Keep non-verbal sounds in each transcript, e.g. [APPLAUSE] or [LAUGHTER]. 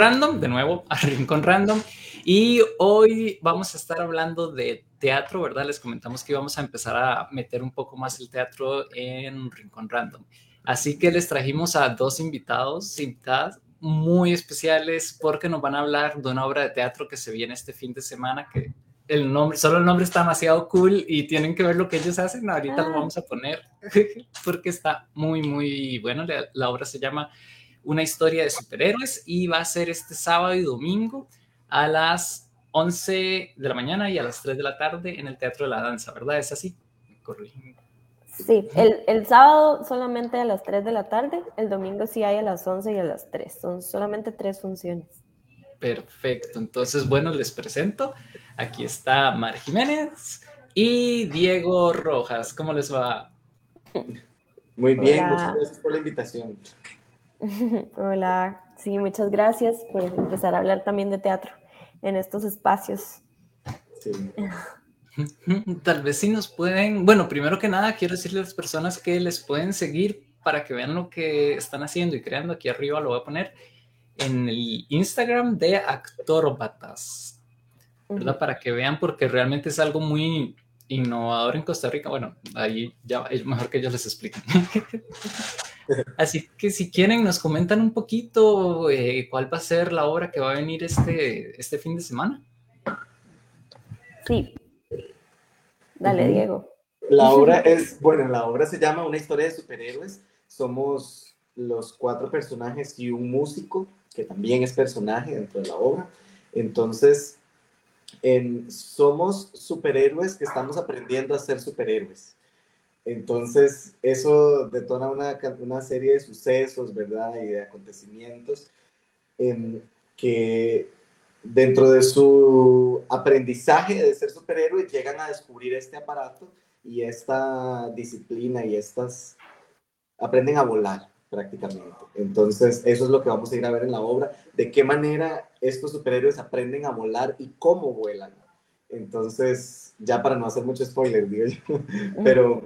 Random, de nuevo, [LAUGHS] a Rincón Random. Y hoy vamos a estar hablando de teatro, ¿verdad? Les comentamos que íbamos a empezar a meter un poco más el teatro en Rincón Random. Así que les trajimos a dos invitados, invitadas muy especiales, porque nos van a hablar de una obra de teatro que se viene este fin de semana, que el nombre, solo el nombre está demasiado cool y tienen que ver lo que ellos hacen. Ahorita lo ah. vamos a poner [LAUGHS] porque está muy, muy bueno. La, la, obra se llama Una historia de superhéroes y va a ser este sábado y domingo a las 11 de la mañana y a las 3 de la tarde en el Teatro de la Danza, ¿verdad? ¿Es así? Sí, el, el, sábado solamente a las 3 de la tarde, el domingo sí hay a las 11 y a las 3, son solamente tres funciones. Perfecto, entonces bueno, les presento, aquí está Mar Jiménez y Diego Rojas, ¿cómo les va? Muy bien, muchas gracias por la invitación. [LAUGHS] Hola, sí, muchas gracias por empezar a hablar también de teatro en estos espacios. Sí. [LAUGHS] Tal vez si nos pueden, bueno, primero que nada quiero decirle a las personas que les pueden seguir para que vean lo que están haciendo y creando. Aquí arriba lo voy a poner en el Instagram de Actorbatas, ¿verdad? Para que vean porque realmente es algo muy innovador en Costa Rica. Bueno, ahí ya es mejor que ellos les expliquen. [LAUGHS] Así que si quieren nos comentan un poquito eh, cuál va a ser la obra que va a venir este, este fin de semana. Sí, Dale, Diego. La obra es, bueno, la obra se llama Una historia de superhéroes. Somos los cuatro personajes y un músico que también es personaje dentro de la obra. Entonces, somos superhéroes que estamos aprendiendo a ser superhéroes. Entonces, eso detona una, una serie de sucesos, ¿verdad? Y de acontecimientos en que dentro de su aprendizaje de ser superhéroe llegan a descubrir este aparato y esta disciplina y estas aprenden a volar prácticamente. Entonces, eso es lo que vamos a ir a ver en la obra, de qué manera estos superhéroes aprenden a volar y cómo vuelan. Entonces, ya para no hacer mucho spoiler, digo yo, pero,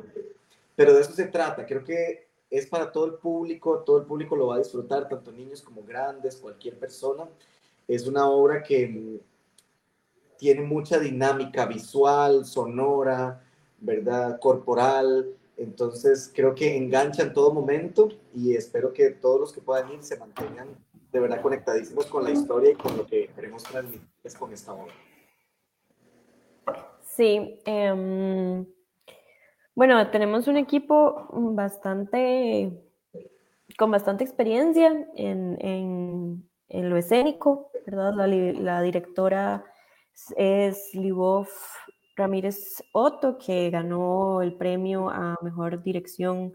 pero de eso se trata. Creo que es para todo el público, todo el público lo va a disfrutar, tanto niños como grandes, cualquier persona. Es una obra que tiene mucha dinámica visual, sonora, ¿verdad? Corporal. Entonces creo que engancha en todo momento y espero que todos los que puedan ir se mantengan de verdad conectadísimos con la historia y con lo que queremos transmitir con esta obra. Sí, em, bueno, tenemos un equipo bastante, con bastante experiencia en en lo escénico, ¿verdad? La, directora es Livov Ramírez Otto, que ganó el premio a Mejor Dirección,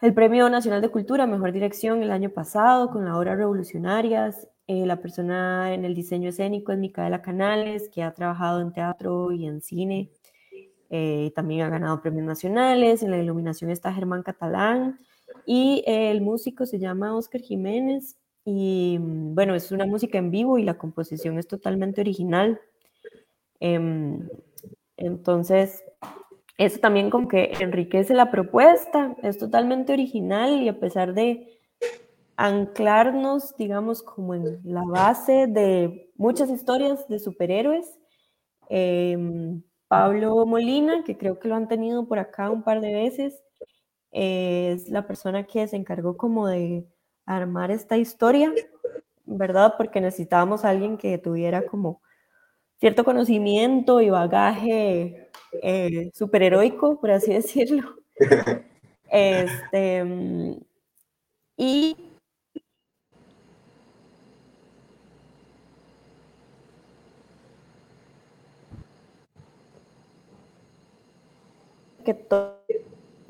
el Premio Nacional de Cultura Mejor Dirección el año pasado con la obra Revolucionarias. Eh, la persona en el diseño escénico es Micaela Canales, que ha trabajado en teatro y en cine. Eh, también ha ganado premios nacionales. En la iluminación está Germán Catalán. Y el músico se llama Oscar Jiménez y mm, bueno, es una música en vivo y la composición es totalmente original. Em, entonces, eso también como que enriquece la propuesta, es totalmente original y a pesar de anclarnos, digamos, como en la base de muchas historias de superhéroes, em, Pablo Molina, que creo que lo han tenido por acá un par de veces, es la persona que se encargó como de armar esta historia, ¿verdad? Porque necesitábamos a alguien que tuviera como cierto conocimiento y bagaje eh, superheroico, por así [LAUGHS] decirlo. [LAUGHS] Este, y que todo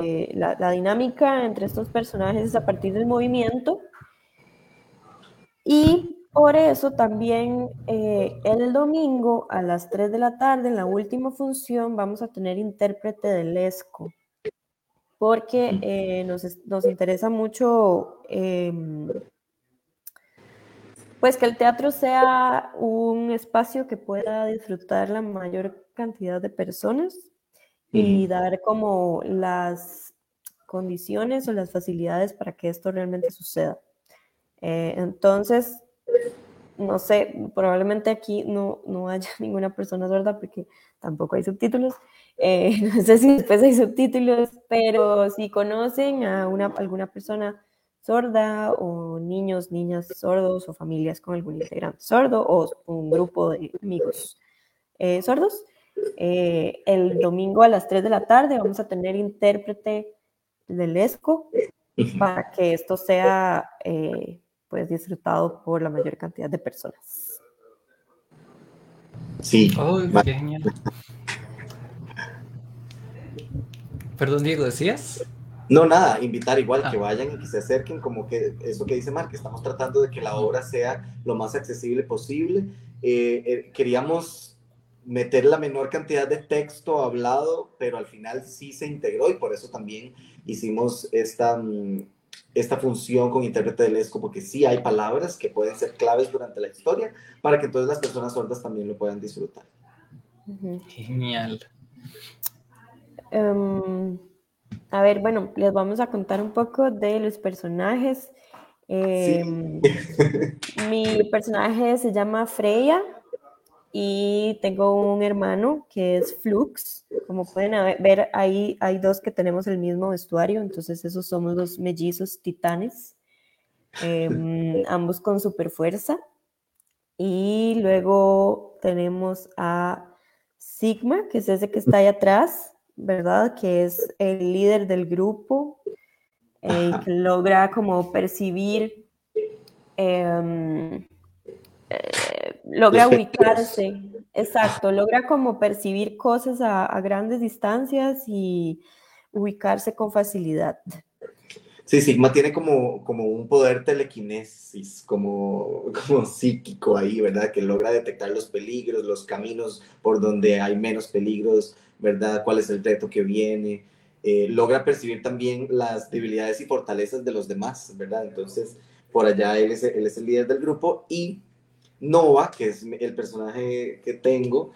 eh, la, dinámica entre estos personajes es a partir del movimiento. Y por eso también eh, el domingo a las 3 de la tarde, en la última función, vamos a tener intérprete del ESCO, porque eh, nos, nos, interesa mucho em, pues que el teatro sea un espacio que pueda disfrutar la mayor cantidad de personas y dar como las condiciones o las facilidades para que esto realmente suceda. Eh, entonces, no sé, probablemente aquí no, no haya [LAUGHS] ninguna persona sorda porque tampoco hay subtítulos. Eh, [LAUGHS] no sé si después hay subtítulos, pero si conocen a una, alguna persona sorda o niños, niñas sordos o familias con algún integrante sordo o un grupo de amigos eh, sordos, eh, el domingo a las 3 de la tarde vamos a tener intérprete del ESCO para que esto sea pues disfrutado por la mayor cantidad de personas. Sí. Perdón, Diego, ¿decías? No, nada, invitar igual que ah. vayan y que se acerquen, como que eso que dice Mark, estamos tratando de que la obra sea lo más accesible posible. Eh, eh, queríamos meter la menor cantidad de texto hablado, pero al final sí se integró y por eso también hicimos esta, mm, esta función con intérprete del ESCO, porque sí hay palabras que pueden ser claves durante la historia para que entonces las personas sordas también lo puedan disfrutar. Genial. Em, a ver, bueno, les vamos a contar un poco de los personajes. Em, mi personaje se llama Freya y tengo un hermano que es Flux. Como pueden ver, ahí hay dos que tenemos el mismo vestuario, entonces esos somos los mellizos titanes, em, [LAUGHS] ambos con super fuerza. Y luego tenemos a Sigma, que es ese que está ahí atrás, ¿verdad? Que es el líder del grupo, eh, que logra como percibir em, eh, logra ubicarse, exacto, logra como percibir cosas a, grandes distancias y ubicarse con facilidad. Sí, Sigma tiene como, como un poder telequinesis, como, como psíquico ahí, ¿verdad? Que logra detectar los peligros, los caminos por donde hay menos peligros, ¿verdad? ¿Cuál es el reto que viene? Eh, logra percibir también las debilidades y fortalezas de los demás, ¿verdad? Entonces, por allá él es, él es el líder del grupo y Nova, que es el personaje que tengo,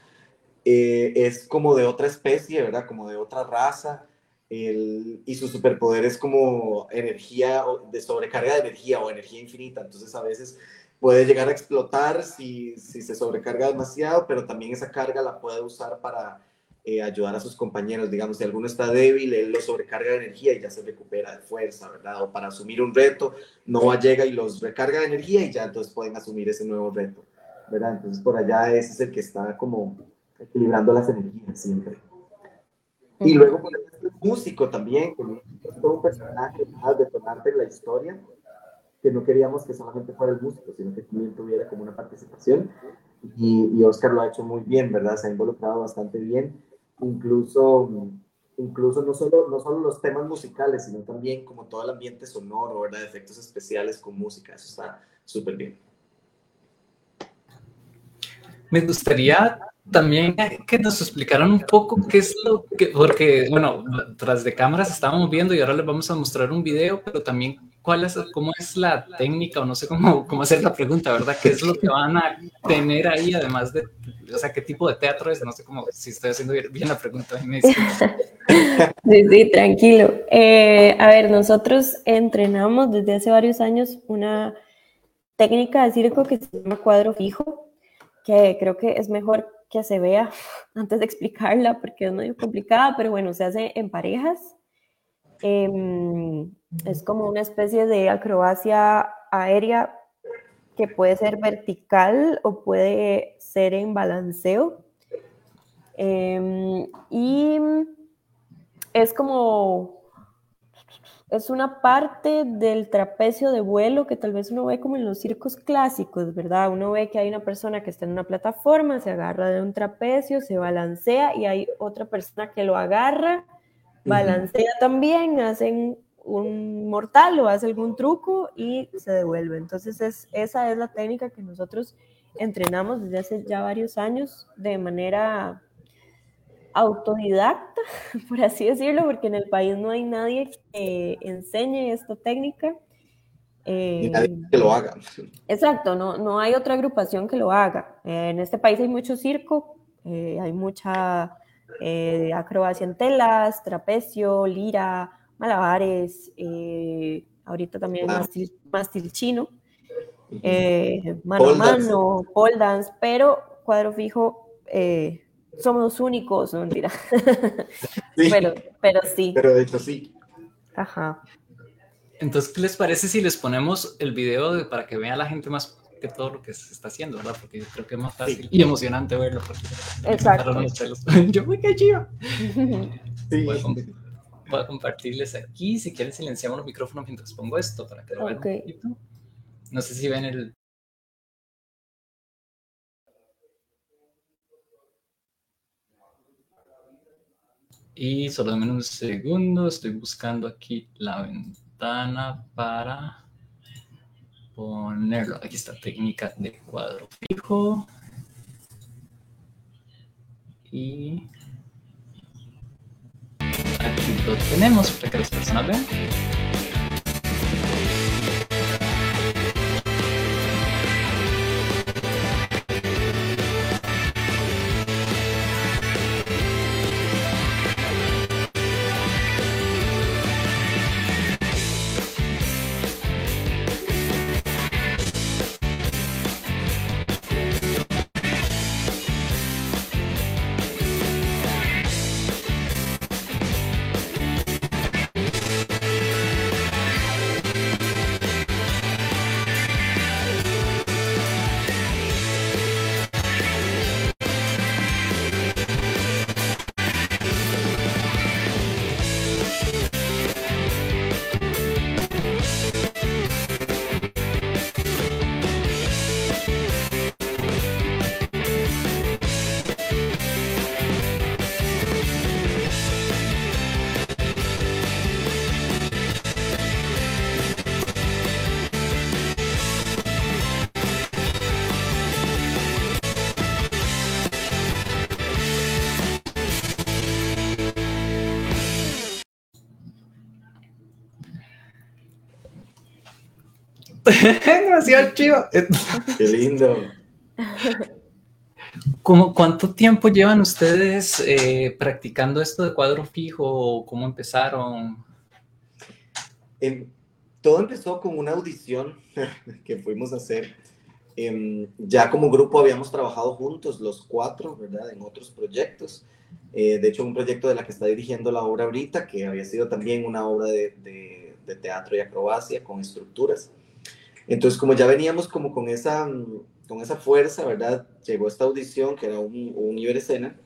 eh, es como de otra especie, ¿verdad? Como de otra raza. y su superpoder es como energía, de sobrecarga de energía o energía infinita. Entonces a veces puede llegar a explotar si, si se sobrecarga demasiado, pero también esa carga la puede usar para eh, ayudar a sus compañeros. Digamos, si alguno está débil, él lo sobrecarga de energía y ya se recupera de fuerza, ¿verdad? O para asumir un reto, Nova llega y los recarga de energía y ya entonces pueden asumir ese nuevo reto, ¿verdad? Entonces por allá ese es el que está como equilibrando las energías siempre. Y luego, por ejemplo, el músico también, que es todo un personaje más detonante en la historia, que no queríamos que solamente fuera el músico, sino que también tuviera como una participación. Y, y Oscar lo ha hecho muy bien, ¿verdad? Se ha involucrado bastante bien incluso, incluso no, solo, no solo los temas musicales, sino también como todo el ambiente sonoro, ¿verdad? Efectos especiales con música, eso está súper bien. Me gustaría también que nos explicaran un poco qué es lo que, porque, bueno, tras de cámaras estábamos viendo y ahora les vamos a mostrar un video, pero también cuál es, cómo es la técnica o no sé cómo, cómo hacer la pregunta, ¿verdad? ¿Qué es lo que van a tener ahí además de, o sea, qué tipo de teatro es? No sé cómo, si estoy haciendo bien la pregunta. [LAUGHS] sí, sí, tranquilo. Eh, a ver, nosotros entrenamos desde hace varios años una técnica de circo que se llama cuadro fijo, que creo que es mejor que se vea [LAUGHS] antes de explicarla porque es medio complicada, pero bueno, se hace en parejas. Em, es como una especie de acrobacia aérea que puede ser vertical o puede ser en balanceo. Em, y es como, es una parte del trapecio de vuelo que tal vez uno ve como en los circos clásicos, ¿verdad? Uno ve que hay una persona que está en una plataforma, se agarra de un trapecio, se balancea y hay otra persona que lo agarra balancea también, hacen un mortal o hace algún truco y se devuelve. Entonces es, esa es la técnica que nosotros entrenamos desde hace ya varios años de manera autodidacta, [LAUGHS] por así decirlo, porque en el país no hay nadie que enseñe esta técnica. Eh, nadie que lo haga. Exacto, no, no hay otra agrupación que lo haga. Eh, en este país hay mucho circo, eh, hay mucha acrobacia en telas, trapecio, lira, malabares, ahorita también mástil, chino. mano a mano, pole dance, pero cuadro fijo somos los únicos, no mentira. [LAUGHS] pero, pero sí. Pero de hecho sí. Ajá. Entonces, ¿qué les parece si les ponemos el video para que vea la gente más que todo lo que se está haciendo, ¿verdad? Porque yo creo que es más fácil y emocionante verlo. Exacto. [LAUGHS] yo me chido. Sí. Voy, a compartirles aquí. Si quieren, silenciamos los micrófonos mientras pongo esto para que lo vean un poquito. No sé si ven el. Y solo denme un segundo, estoy buscando aquí la ventana para ponerlo. Aquí está, técnica de cuadro fijo. Y aquí lo tenemos para que las personas vean. [LAUGHS] Demasiado chido. Qué lindo. ¿Cómo, ¿Cuánto tiempo llevan ustedes eh, practicando esto de cuadro fijo? ¿Cómo empezaron? todo empezó con una audición [LAUGHS] que fuimos a hacer. Em, ya como grupo habíamos trabajado juntos, los cuatro, ¿verdad? En otros proyectos. Eh, de hecho, un proyecto de la que está dirigiendo la obra ahorita, que había sido también una obra de, de, de teatro y acrobacia con estructuras. Entonces, como ya veníamos como con esa, con esa fuerza, ¿verdad? Llegó esta audición, que era un, un Iberescena,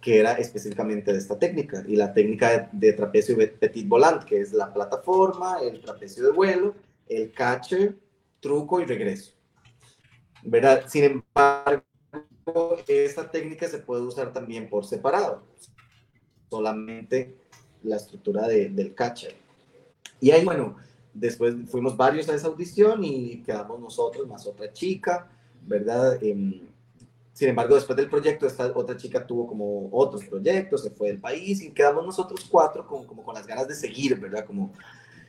que era específicamente de esta técnica, y la técnica de, trapecio petit volant, que es la plataforma, el trapecio de vuelo, el catcher, truco y regreso. ¿Verdad? Sin embargo, esta técnica se puede usar también por separado, solamente la estructura del catcher. Y ahí, bueno, Después fuimos varios a esa audición y quedamos nosotros más otra chica, ¿verdad? Em, sin embargo, después del proyecto, esta otra chica tuvo como otros proyectos, se fue del país y quedamos nosotros cuatro con, como con las ganas de seguir, ¿verdad? Como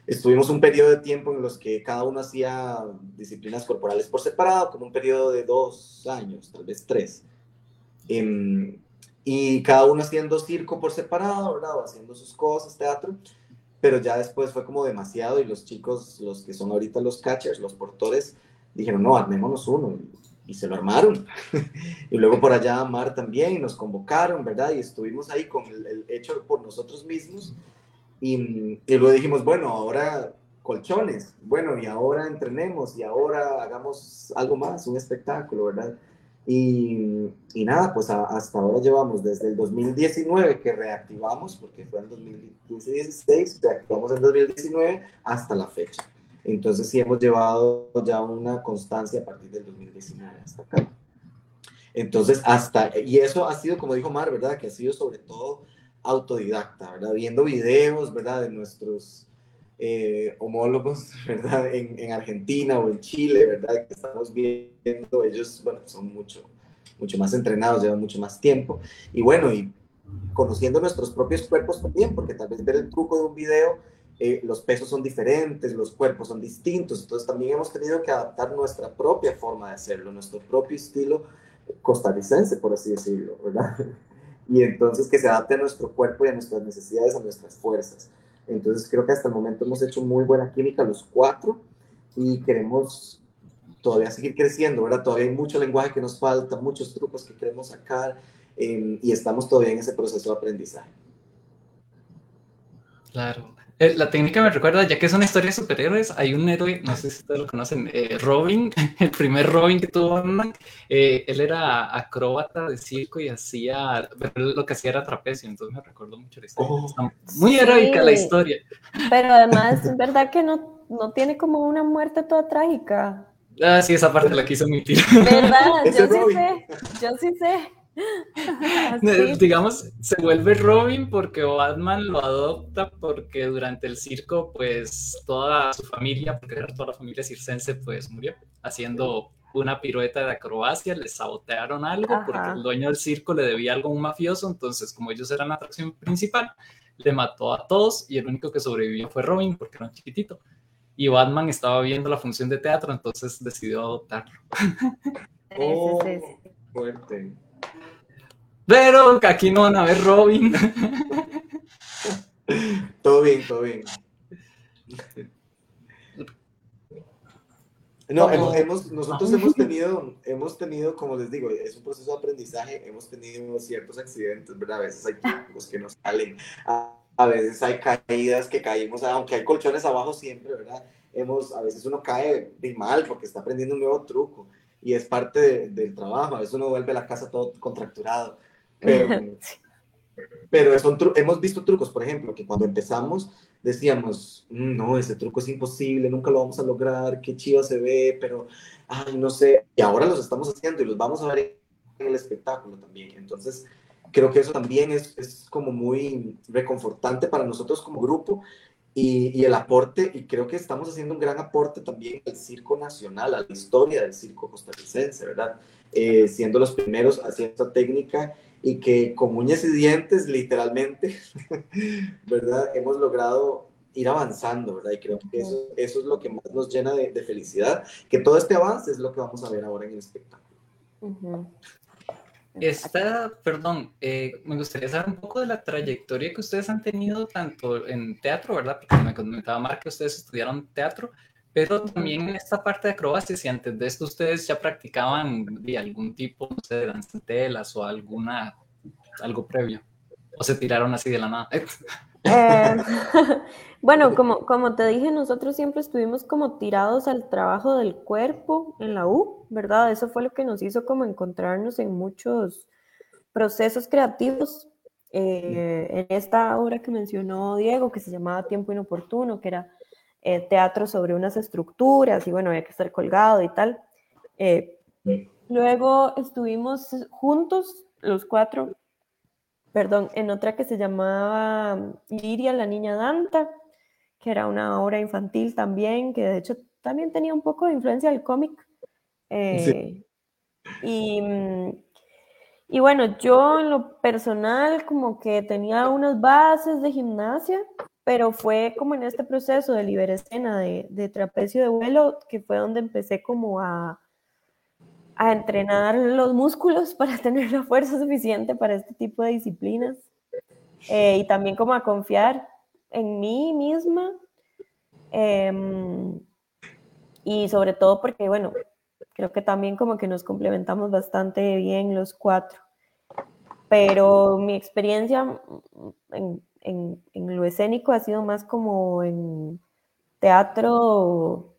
estuvimos un periodo de tiempo en los que cada uno hacía disciplinas corporales por separado, como un periodo de dos años, tal vez tres. Em, y cada uno haciendo circo por separado, ¿verdad? O haciendo sus cosas, teatro pero ya después fue como demasiado y los chicos, los que son ahorita los catchers, los portores, dijeron, no, armémonos uno. Y, se lo armaron. [LAUGHS] y luego por allá Mar también, y nos convocaron, ¿verdad? Y estuvimos ahí con el, hecho por nosotros mismos. Y, y, luego dijimos, bueno, ahora colchones, bueno, y ahora entrenemos, y ahora hagamos algo más, un espectáculo, ¿verdad? Y, y nada, pues hasta ahora llevamos desde el 2019 que reactivamos, porque fue en 2015-16, reactivamos en 2019 hasta la fecha. Entonces sí hemos llevado ya una constancia a partir del 2019 hasta acá. Entonces, hasta, y eso ha sido, como dijo Mar, ¿verdad? Que ha sido sobre todo autodidacta, ¿verdad? Viendo videos, ¿verdad? De nuestros eh, homólogos, [LAUGHS] ¿verdad? En, en, Argentina o en Chile, ¿verdad? Que estamos viendo, ellos, bueno, son mucho, mucho más entrenados, llevan mucho más tiempo. Y bueno, y conociendo nuestros propios cuerpos también, porque tal vez ver el truco de un video, eh, los pesos son diferentes, los cuerpos son distintos, entonces también hemos tenido que adaptar nuestra propia forma de hacerlo, nuestro propio estilo costarricense, por así decirlo, ¿verdad? [LAUGHS] Y entonces que se adapte a nuestro cuerpo y a nuestras necesidades, a nuestras fuerzas. Entonces creo que hasta el momento hemos hecho muy buena química los cuatro y queremos todavía seguir creciendo, ¿verdad? Todavía hay mucho lenguaje que nos falta, muchos trucos que queremos sacar em, y estamos todavía en ese proceso de aprendizaje. Claro. Eh, la técnica me recuerda, ya que es una historia de superhéroes, hay un héroe, no sé si ustedes lo conocen, eh, Robin, [LAUGHS] el primer Robin que tuvo Batman, eh, él era acróbata de circo y hacía, lo que hacía era trapecio, entonces me recuerdo mucho la historia. Oh. muy heroica la historia. Pero además, es verdad que no, no tiene como una muerte toda trágica. Ah, sí, esa parte la quiso omitir. ¿Verdad? [LAUGHS] yo sí sé, yo sí sé. [LAUGHS] Digamos, se vuelve Robin porque Batman lo adopta porque durante el circo, pues toda su familia, porque toda la familia circense, pues murió haciendo una pirueta de acrobacia, le sabotearon algo porque el dueño del circo le debía algo a un mafioso, entonces como ellos eran la atracción principal, le mató a todos y el único que sobrevivió fue Robin porque era un chiquitito. Y Batman estaba viendo la función de teatro, entonces decidió adoptarlo. [LAUGHS] Oh, fuerte. Pero aquí no van a ver Robin. [LAUGHS] todo bien, todo bien. No, hemos, nosotros hemos tenido, hemos tenido, como les digo, es un proceso de aprendizaje, hemos tenido ciertos accidentes, ¿verdad? A veces hay trucos que nos salen, a, veces hay caídas que caímos, aunque hay colchones abajo siempre, ¿verdad? Hemos, a veces uno cae mal porque está aprendiendo un nuevo truco y es parte del trabajo, a veces uno vuelve a la casa todo contracturado. Pero, [LAUGHS] hemos visto trucos, por ejemplo, que cuando empezamos decíamos, mm, no, ese truco es imposible, nunca lo vamos a lograr, qué chido se ve, pero, ay, no sé, y ahora los estamos haciendo y los vamos a ver en el espectáculo también. Entonces, creo que eso también es, es como muy reconfortante para nosotros como grupo y, y, el aporte, y creo que estamos haciendo un gran aporte también al circo nacional, a la historia del circo costarricense, ¿verdad? Eh, siendo los primeros haciendo esta técnica y que con uñas y dientes, literalmente, [LAUGHS] ¿verdad? Hemos logrado ir avanzando, ¿verdad? Y creo que eso, eso es lo que más nos llena de, felicidad, que todo este avance es lo que vamos a ver ahora en el espectáculo. Esta, perdón, eh, me gustaría saber un poco de la trayectoria que ustedes han tenido tanto en teatro, ¿verdad? Porque me comentaba Mar que ustedes estudiaron teatro, pero también en esta parte de acrobacia, si antes de esto ustedes ya practicaban de algún tipo, no sé, de danzatelas o alguna, algo previo, o se tiraron así de la nada. Eh, [LAUGHS] [LAUGHS] bueno, como, como te dije, nosotros siempre estuvimos como tirados al trabajo del cuerpo en la U, ¿verdad? Eso fue lo que nos hizo como encontrarnos en muchos procesos creativos. Eh, en esta obra que mencionó Diego, que se llamaba Tiempo Inoportuno, que era eh, teatro sobre unas estructuras y bueno, había que estar colgado y tal. Eh, luego estuvimos juntos, los cuatro, perdón, en otra que se llamaba Liria, la niña Danta, que era una obra infantil también, que de hecho también tenía un poco de influencia del cómic. Eh, y, y bueno, yo en lo personal como que tenía unas bases de gimnasia, pero fue como en este proceso de liberescena, de, de trapecio de vuelo, que fue donde empecé como a, a entrenar los músculos [LAUGHS] para tener la fuerza suficiente para este tipo de disciplinas eh, y también como a confiar en mí misma em, y sobre todo porque, bueno, creo que también como que nos complementamos bastante bien los cuatro. Pero mi experiencia en, en, lo escénico ha sido más como en teatro,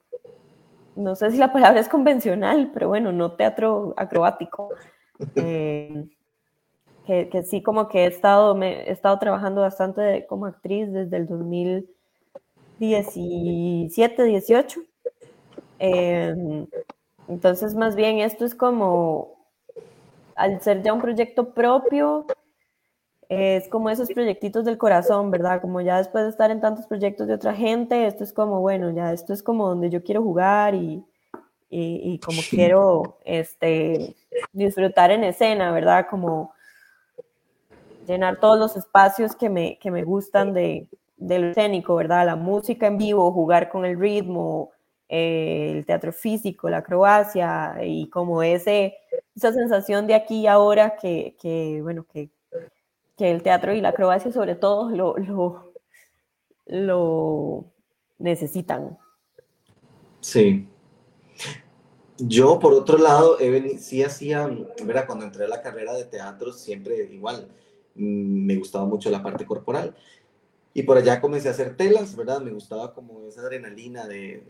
no sé si la palabra es convencional, pero bueno, no teatro acrobático. [LAUGHS] Eh, que, sí como que he estado, me, he estado trabajando bastante como actriz desde el 2017, 18. Eh, entonces, más bien esto es como, al ser ya un proyecto propio, es como esos proyectitos del corazón, ¿verdad? Como ya después de estar en tantos proyectos de otra gente, esto es como, bueno, ya esto es como donde yo quiero jugar y, y, como quiero este, disfrutar en escena, ¿verdad? Como llenar todos los espacios que me, que me gustan de, del escénico, ¿verdad? La música en vivo, jugar con el ritmo, eh, el teatro físico, la acrobacia y como ese, esa sensación de aquí y ahora que, que bueno, que que el teatro y la acrobacia sobre todo lo, lo, lo necesitan. Sí. yo, por otro lado, he venido, sí hacía, ¿verdad? Cuando entré a la carrera de teatro, siempre igual, mm, me gustaba mucho la parte corporal. Y por allá comencé a hacer telas, ¿verdad? Me gustaba como esa adrenalina de,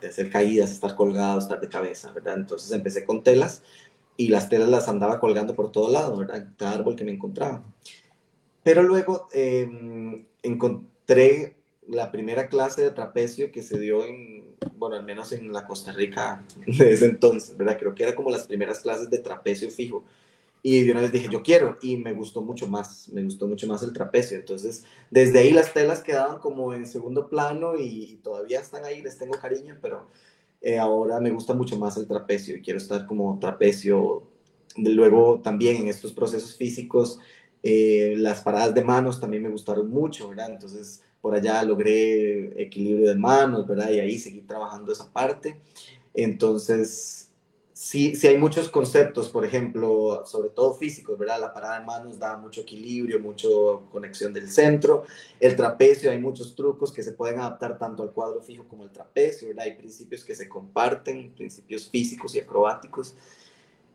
de hacer caídas, estar colgado, estar de cabeza, ¿verdad? Entonces empecé con telas y las telas las andaba colgando por todo lado, ¿verdad? Cada árbol que me encontraba. Pero luego eh, encontré la primera clase de trapecio que se dio en, bueno, al menos en la Costa Rica [LAUGHS] de ese entonces, ¿verdad? Creo que era como las primeras clases de trapecio fijo. Y de una vez dije, yo quiero, y me gustó mucho más, me gustó mucho más el trapecio. Entonces, desde ahí las telas quedaban como en segundo plano y, todavía están ahí, les tengo cariño, pero eh, ahora me gusta mucho más el trapecio y quiero estar como trapecio. Luego también en estos procesos físicos, eh, las paradas de manos también me gustaron mucho, ¿verdad? Entonces, por allá logré equilibrio de manos, ¿verdad? Y ahí seguí trabajando esa parte. Entonces, sí, sí hay muchos conceptos, por ejemplo, sobre todo físicos, ¿verdad? La parada de manos da mucho equilibrio, mucha conexión del centro. El trapecio, hay muchos trucos que se pueden adaptar tanto al cuadro fijo como al trapecio, ¿verdad? Hay principios que se comparten, principios físicos y acrobáticos.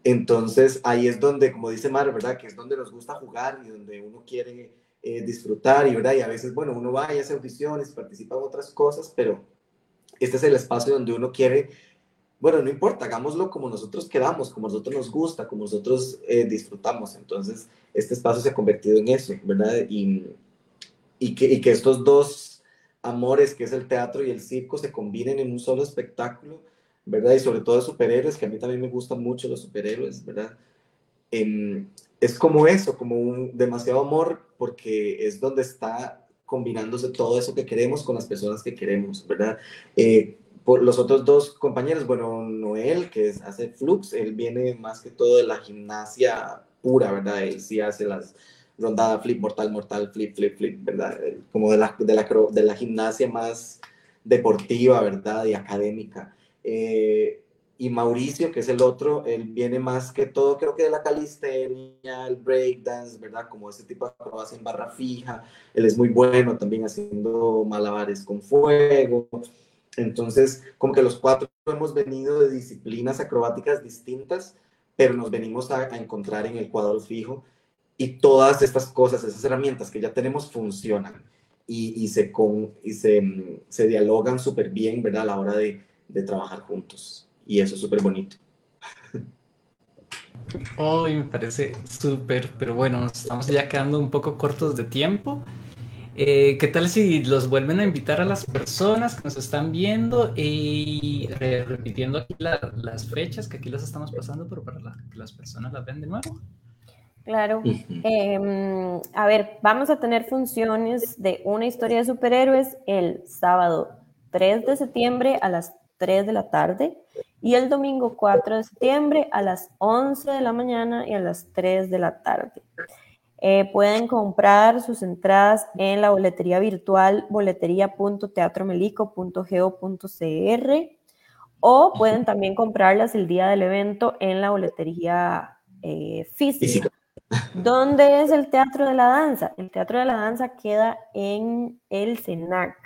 Entonces, ahí es donde, como dice Mar, ¿verdad? Que es donde nos gusta jugar y donde uno quiere eh, disfrutar y, ¿verdad? y a veces, bueno, uno va y hace audiciones, participa en otras cosas, pero este es el espacio donde uno quiere, bueno, no importa, hagámoslo como nosotros queramos, como nosotros nos gusta, como nosotros eh, disfrutamos. Entonces, este espacio se ha convertido en eso, ¿verdad? Y, que, y que estos dos amores, que es el teatro y el circo, se combinen en un solo espectáculo, ¿verdad? Y sobre todo de superhéroes, que a mí también me gustan mucho los superhéroes, ¿verdad? es como eso, como un demasiado amor, porque es donde está combinándose todo eso que queremos con las personas que queremos, ¿verdad? Eh, por los otros dos compañeros, bueno, Noel, que hace Flux, él viene más que todo de la gimnasia pura, ¿verdad? Él sí hace las rondadas flip, mortal, mortal, flip, flip, flip, ¿verdad? Como de la, de de la gimnasia más deportiva, ¿verdad? Y académica. Eh, y Mauricio, que es el otro, él viene más que todo, creo que de la calistenia, el breakdance, ¿verdad? Como ese tipo de acrobacia en barra fija. Él es muy bueno también haciendo malabares con fuego. Entonces, como que los cuatro hemos venido de disciplinas acrobáticas distintas, pero nos venimos a, encontrar en el cuadro fijo y todas estas cosas, esas herramientas que ya tenemos funcionan y, y se, con, y se, se dialogan súper bien, ¿verdad? A la hora de, de trabajar juntos y eso es súper bonito. Hoy me parece súper, pero bueno, nos estamos ya quedando un poco cortos de tiempo. Eh, ¿Qué tal si los vuelven a invitar a las personas que nos están viendo y repitiendo aquí las fechas que aquí las estamos pasando, pero para que las personas las vean de nuevo? Claro. Em, a ver, vamos a tener funciones de una historia de superhéroes el sábado 3 de septiembre a las 3 de la tarde y el domingo 4 de septiembre a las 11 de la mañana y a las 3 de la tarde. Eh, pueden comprar sus entradas en la boletería virtual boletería.teatromelico.go.cr o pueden también comprarlas el día del evento en la boletería eh, física. [LAUGHS] ¿Dónde es el Teatro de la Danza? El Teatro de la Danza queda en el CENAC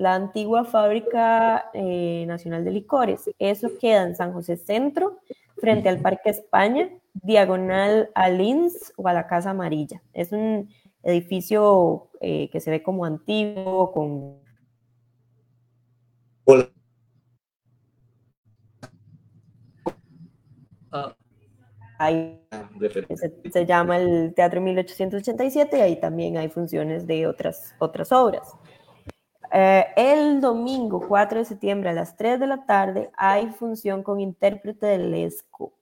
la antigua fábrica eh, nacional de licores. Eso queda en San José Centro, frente al Parque España, diagonal a Lins o a la Casa Amarilla. Es un edificio eh, que se ve como antiguo, con... Hola. Ahí se, se, llama el Teatro 1887 y ahí también hay funciones de otras, otras obras. Eh, el domingo 4 de septiembre a las 3 de la tarde hay función con intérprete del ESCO.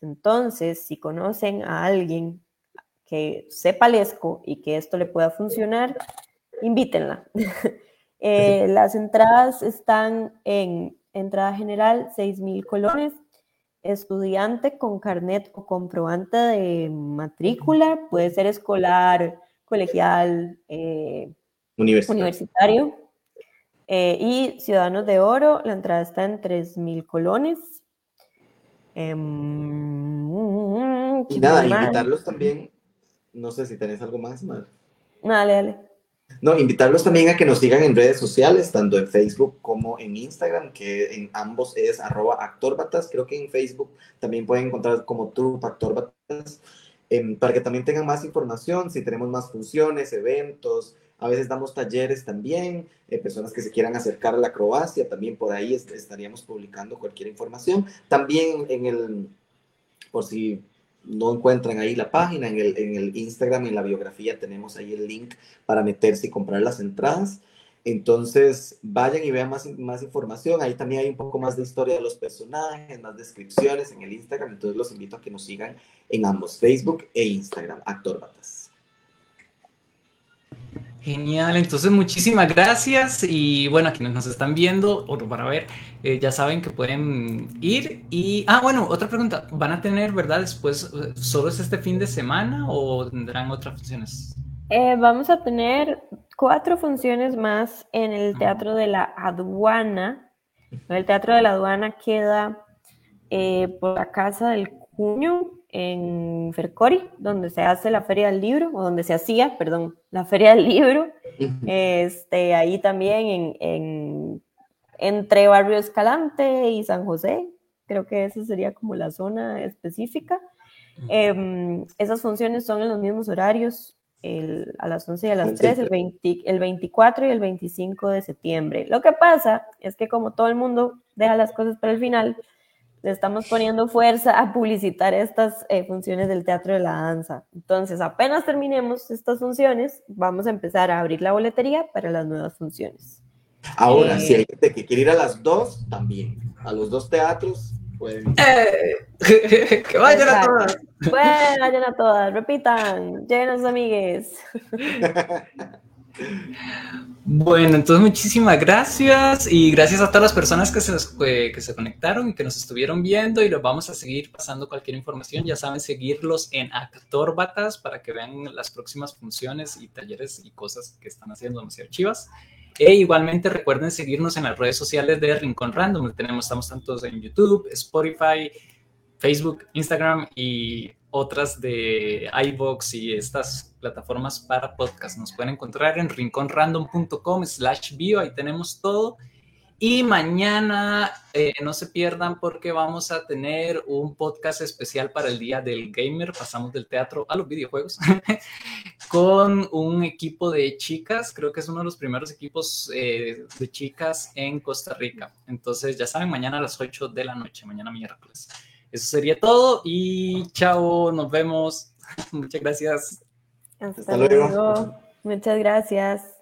Entonces, si conocen a alguien que sepa ESCO y que esto le pueda funcionar, invítenla. [LAUGHS] Eh, las entradas están en entrada general 6 mil colones, estudiante con carnet o comprobante de matrícula, puede ser escolar, colegial, eh, universitario eh, y Ciudadanos de Oro, la entrada está en 3.000 colones. Em, y nada, invitarlos también. No sé si tenés algo más, Mar. Dale, dale. No, invitarlos también a que nos sigan en redes sociales, tanto en Facebook como en Instagram, que en ambos es arroba actorbatas. Creo que en Facebook también pueden encontrar como Trup Actorbatas, em, para que también tengan más información, si tenemos más funciones, eventos, a veces damos talleres también, eh, personas que se quieran acercar a la acrobacia, también por ahí estaríamos publicando cualquier información. También en el, por si no encuentran ahí la página, en el, en el Instagram, en la biografía tenemos ahí el link para meterse y comprar las entradas. Entonces, vayan y vean más, más información. Ahí también hay un poco más de historia de los personajes, más descripciones en el Instagram. Entonces, los invito a que nos sigan en ambos, Facebook e Instagram, Actor Batas. Genial, entonces muchísimas gracias y bueno, a quienes nos están viendo o para ver, eh, ya saben que pueden ir y, ah, bueno, otra pregunta, ¿van a tener, verdad, después, eh, solo es este fin de semana o tendrán otras funciones? Eh, vamos a tener cuatro funciones más en el Teatro de la Aduana. El Teatro de la Aduana queda por la Casa del Cuño, en Fercori, donde se hace la Feria del Libro, o donde se hacía, perdón, la Feria del Libro. Este, ahí también en, entre Barrio Escalante y San José, creo que esa sería como la zona específica. Em, esas funciones son en los mismos horarios, a las 11 y a las 3, el, 20, el 24 y el 25 de septiembre. Lo que pasa es que como todo el mundo deja las cosas para el final, le estamos poniendo fuerza a publicitar estas eh, funciones del teatro de la danza. Entonces, apenas terminemos estas funciones, vamos a empezar a abrir la boletería para las nuevas funciones. Ahora, si hay eh, gente que quiere ir a las dos, también. A los dos teatros, pueden. Eh, [LAUGHS] que vayan a todas. vayan a todas, repitan, lleguen amigues. [LAUGHS] Bueno, entonces muchísimas gracias y gracias a todas las personas que se, conectaron y que nos estuvieron viendo y los vamos a seguir pasando cualquier información. Ya saben, seguirlos en Actorbatas para que vean las próximas funciones y talleres y cosas que están haciendo demasiado chivas. E igualmente recuerden seguirnos en las redes sociales de Rincón Random. Tenemos, estamos tantos en YouTube, Spotify, Facebook, Instagram y otras de iBox y estas plataformas para podcast. Nos pueden encontrar en rinconrandom.com slash bio, ahí tenemos todo. Y mañana eh, no se pierdan porque vamos a tener un podcast especial para el Día del Gamer. Pasamos del teatro a los videojuegos [LAUGHS] con un equipo de chicas. Creo que es uno de los primeros equipos eh, de chicas en Costa Rica. Entonces ya saben, mañana a las 8 de la noche, mañana miércoles. Eso sería todo y chao, nos vemos. [LAUGHS] Muchas gracias. Hasta, luego. Muchas gracias.